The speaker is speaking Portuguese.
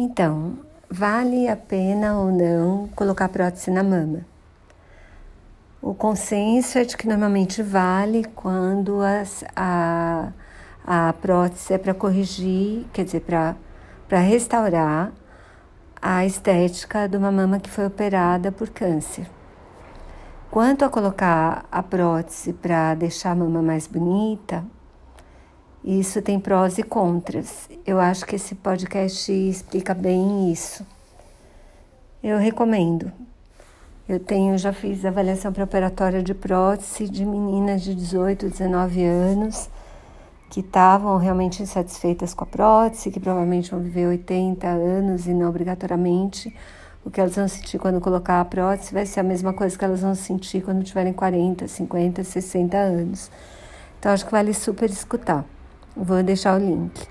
Então, vale a pena ou não colocar prótese na mama? O consenso é de que normalmente vale quando as, a, a prótese é para corrigir, quer dizer, para restaurar a estética de uma mama que foi operada por câncer. Quanto a colocar a prótese para deixar a mama mais bonita, isso tem prós e contras. Eu acho que esse podcast explica bem isso. Eu recomendo. Eu tenho, já fiz avaliação pré-operatória de prótese de meninas de 18, 19 anos que estavam realmente insatisfeitas com a prótese, que provavelmente vão viver 80 anos e não obrigatoriamente o que elas vão sentir quando colocar a prótese vai ser a mesma coisa que elas vão sentir quando tiverem 40, 50, 60 anos. Então acho que vale super escutar. Vou deixar o link.